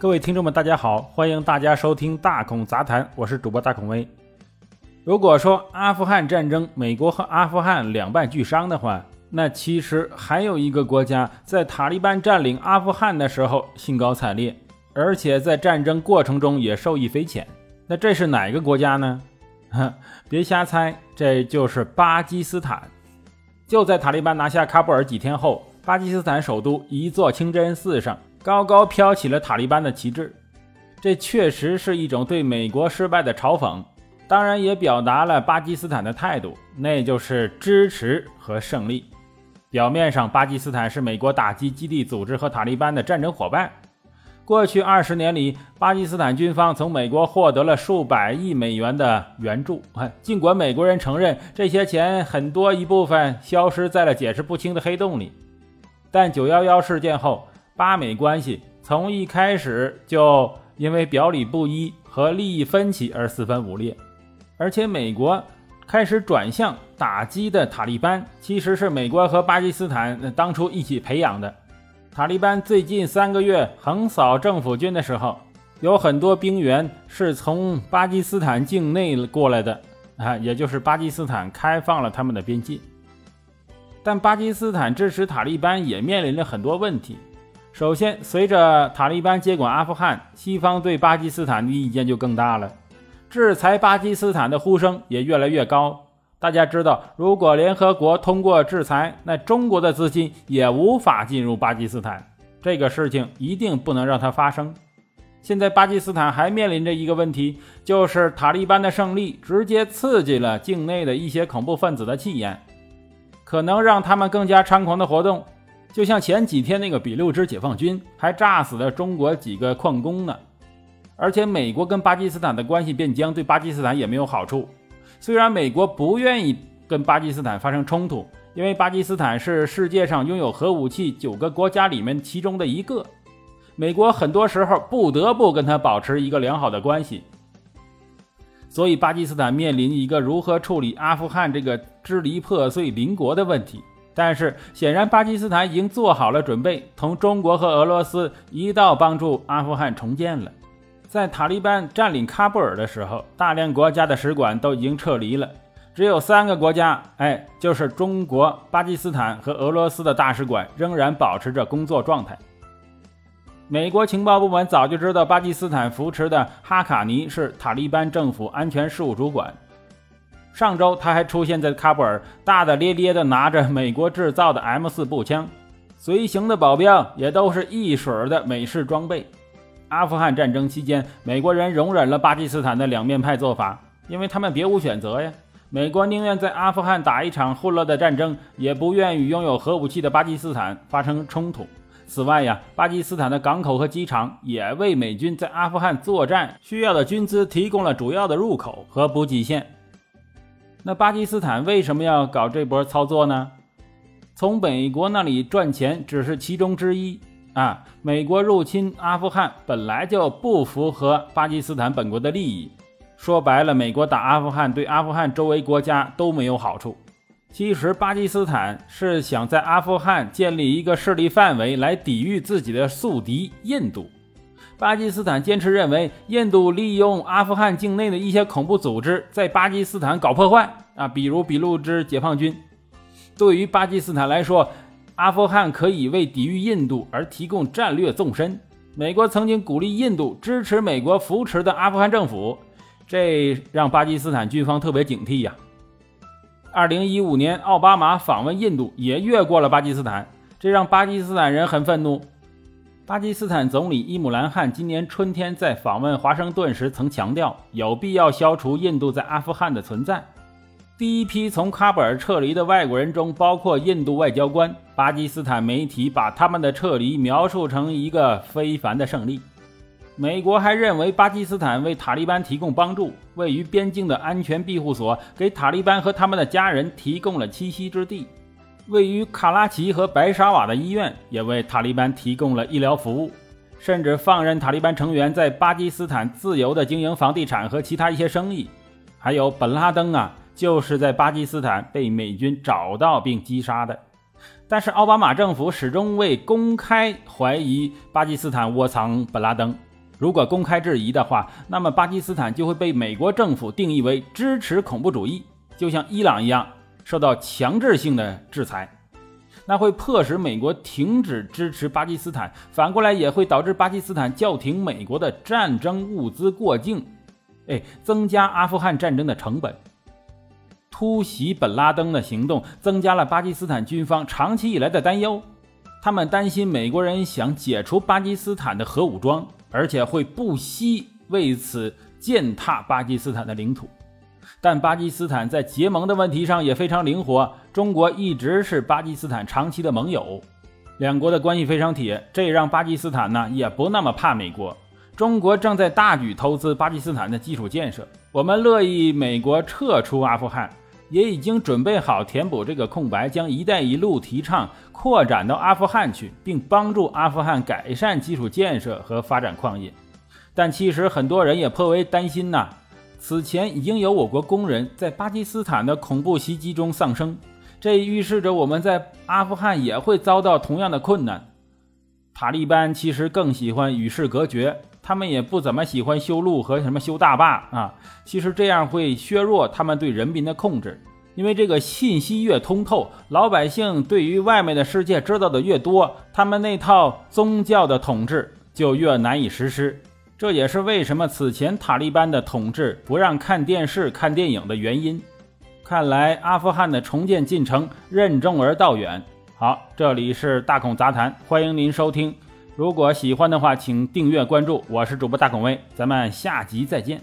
各位听众们，大家好，欢迎大家收听大孔杂谈，我是主播大孔威。如果说阿富汗战争美国和阿富汗两败俱伤的话，那其实还有一个国家在塔利班占领阿富汗的时候兴高采烈，而且在战争过程中也受益匪浅。那这是哪个国家呢？哈，别瞎猜，这就是巴基斯坦。就在塔利班拿下喀布尔几天后，巴基斯坦首都一座清真寺上。高高飘起了塔利班的旗帜，这确实是一种对美国失败的嘲讽，当然也表达了巴基斯坦的态度，那就是支持和胜利。表面上，巴基斯坦是美国打击基地组织和塔利班的战争伙伴。过去二十年里，巴基斯坦军方从美国获得了数百亿美元的援助，尽管美国人承认这些钱很多一部分消失在了解释不清的黑洞里，但九幺幺事件后。巴美关系从一开始就因为表里不一和利益分歧而四分五裂，而且美国开始转向打击的塔利班，其实是美国和巴基斯坦当初一起培养的。塔利班最近三个月横扫政府军的时候，有很多兵员是从巴基斯坦境内过来的啊，也就是巴基斯坦开放了他们的边界。但巴基斯坦支持塔利班也面临着很多问题。首先，随着塔利班接管阿富汗，西方对巴基斯坦的意见就更大了，制裁巴基斯坦的呼声也越来越高。大家知道，如果联合国通过制裁，那中国的资金也无法进入巴基斯坦。这个事情一定不能让它发生。现在，巴基斯坦还面临着一个问题，就是塔利班的胜利直接刺激了境内的一些恐怖分子的气焰，可能让他们更加猖狂的活动。就像前几天那个比六支解放军还炸死了中国几个矿工呢，而且美国跟巴基斯坦的关系变僵，对巴基斯坦也没有好处。虽然美国不愿意跟巴基斯坦发生冲突，因为巴基斯坦是世界上拥有核武器九个国家里面其中的一个，美国很多时候不得不跟他保持一个良好的关系。所以巴基斯坦面临一个如何处理阿富汗这个支离破碎邻国的问题。但是显然，巴基斯坦已经做好了准备，同中国和俄罗斯一道帮助阿富汗重建了。在塔利班占领喀布尔的时候，大量国家的使馆都已经撤离了，只有三个国家，哎，就是中国、巴基斯坦和俄罗斯的大使馆仍然保持着工作状态。美国情报部门早就知道巴基斯坦扶持的哈卡尼是塔利班政府安全事务主管。上周他还出现在喀布尔，大大咧咧地拿着美国制造的 M 四步枪，随行的保镖也都是一水儿的美式装备。阿富汗战争期间，美国人容忍了巴基斯坦的两面派做法，因为他们别无选择呀。美国宁愿在阿富汗打一场混乱的战争，也不愿与拥有核武器的巴基斯坦发生冲突。此外呀，巴基斯坦的港口和机场也为美军在阿富汗作战需要的军资提供了主要的入口和补给线。那巴基斯坦为什么要搞这波操作呢？从美国那里赚钱只是其中之一啊。美国入侵阿富汗本来就不符合巴基斯坦本国的利益。说白了，美国打阿富汗对阿富汗周围国家都没有好处。其实巴基斯坦是想在阿富汗建立一个势力范围来抵御自己的宿敌印度。巴基斯坦坚持认为，印度利用阿富汗境内的一些恐怖组织在巴基斯坦搞破坏啊，比如俾路支解放军。对于巴基斯坦来说，阿富汗可以为抵御印度而提供战略纵深。美国曾经鼓励印度支持美国扶持的阿富汗政府，这让巴基斯坦军方特别警惕呀。二零一五年，奥巴马访问印度也越过了巴基斯坦，这让巴基斯坦人很愤怒。巴基斯坦总理伊姆兰汗今年春天在访问华盛顿时曾强调，有必要消除印度在阿富汗的存在。第一批从喀布尔撤离的外国人中包括印度外交官。巴基斯坦媒体把他们的撤离描述成一个非凡的胜利。美国还认为巴基斯坦为塔利班提供帮助，位于边境的安全庇护所给塔利班和他们的家人提供了栖息之地。位于卡拉奇和白沙瓦的医院也为塔利班提供了医疗服务，甚至放任塔利班成员在巴基斯坦自由地经营房地产和其他一些生意。还有本拉登啊，就是在巴基斯坦被美军找到并击杀的。但是奥巴马政府始终未公开怀疑巴基斯坦窝藏本拉登，如果公开质疑的话，那么巴基斯坦就会被美国政府定义为支持恐怖主义，就像伊朗一样受到强制性的制裁。那会迫使美国停止支持巴基斯坦，反过来也会导致巴基斯坦叫停美国的战争物资过境，哎，增加阿富汗战争的成本。突袭本拉登的行动增加了巴基斯坦军方长期以来的担忧，他们担心美国人想解除巴基斯坦的核武装，而且会不惜为此践踏巴基斯坦的领土。但巴基斯坦在结盟的问题上也非常灵活，中国一直是巴基斯坦长期的盟友，两国的关系非常铁，这让巴基斯坦呢也不那么怕美国。中国正在大举投资巴基斯坦的基础建设，我们乐意美国撤出阿富汗。也已经准备好填补这个空白，将“一带一路”提倡扩展到阿富汗去，并帮助阿富汗改善基础建设和发展矿业。但其实很多人也颇为担心呐。此前已经有我国工人在巴基斯坦的恐怖袭击中丧生，这预示着我们在阿富汗也会遭到同样的困难。塔利班其实更喜欢与世隔绝。他们也不怎么喜欢修路和什么修大坝啊，其实这样会削弱他们对人民的控制，因为这个信息越通透，老百姓对于外面的世界知道的越多，他们那套宗教的统治就越难以实施。这也是为什么此前塔利班的统治不让看电视、看电影的原因。看来阿富汗的重建进程任重而道远。好，这里是大孔杂谈，欢迎您收听。如果喜欢的话，请订阅关注。我是主播大孔威，咱们下集再见。